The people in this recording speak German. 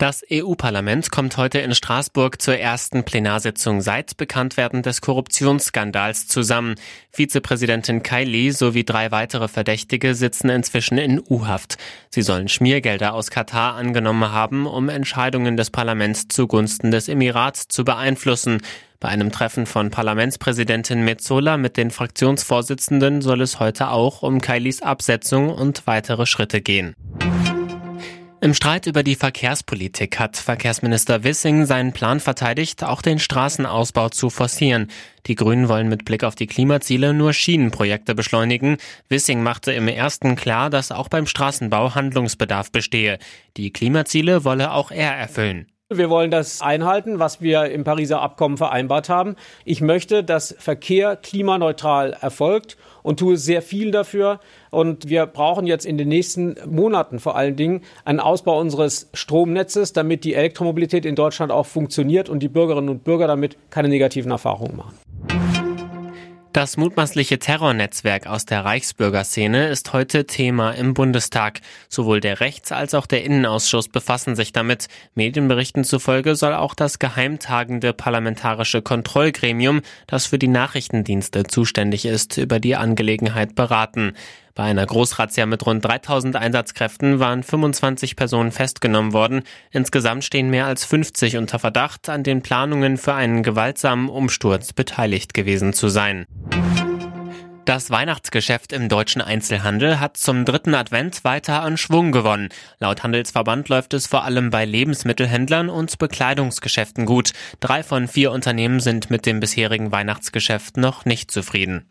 Das EU-Parlament kommt heute in Straßburg zur ersten Plenarsitzung seit Bekanntwerden des Korruptionsskandals zusammen. Vizepräsidentin Kylie sowie drei weitere Verdächtige sitzen inzwischen in U-Haft. Sie sollen Schmiergelder aus Katar angenommen haben, um Entscheidungen des Parlaments zugunsten des Emirats zu beeinflussen. Bei einem Treffen von Parlamentspräsidentin Metzola mit den Fraktionsvorsitzenden soll es heute auch um Kylies Absetzung und weitere Schritte gehen. Im Streit über die Verkehrspolitik hat Verkehrsminister Wissing seinen Plan verteidigt, auch den Straßenausbau zu forcieren. Die Grünen wollen mit Blick auf die Klimaziele nur Schienenprojekte beschleunigen. Wissing machte im ersten klar, dass auch beim Straßenbau Handlungsbedarf bestehe. Die Klimaziele wolle auch er erfüllen. Wir wollen das einhalten, was wir im Pariser Abkommen vereinbart haben. Ich möchte, dass Verkehr klimaneutral erfolgt und tue sehr viel dafür. Und wir brauchen jetzt in den nächsten Monaten vor allen Dingen einen Ausbau unseres Stromnetzes, damit die Elektromobilität in Deutschland auch funktioniert und die Bürgerinnen und Bürger damit keine negativen Erfahrungen machen. Das mutmaßliche Terrornetzwerk aus der Reichsbürgerszene ist heute Thema im Bundestag. Sowohl der Rechts- als auch der Innenausschuss befassen sich damit. Medienberichten zufolge soll auch das geheimtagende parlamentarische Kontrollgremium, das für die Nachrichtendienste zuständig ist, über die Angelegenheit beraten. Bei einer Großrazzia mit rund 3000 Einsatzkräften waren 25 Personen festgenommen worden. Insgesamt stehen mehr als 50 unter Verdacht, an den Planungen für einen gewaltsamen Umsturz beteiligt gewesen zu sein. Das Weihnachtsgeschäft im deutschen Einzelhandel hat zum dritten Advent weiter an Schwung gewonnen. Laut Handelsverband läuft es vor allem bei Lebensmittelhändlern und Bekleidungsgeschäften gut. Drei von vier Unternehmen sind mit dem bisherigen Weihnachtsgeschäft noch nicht zufrieden.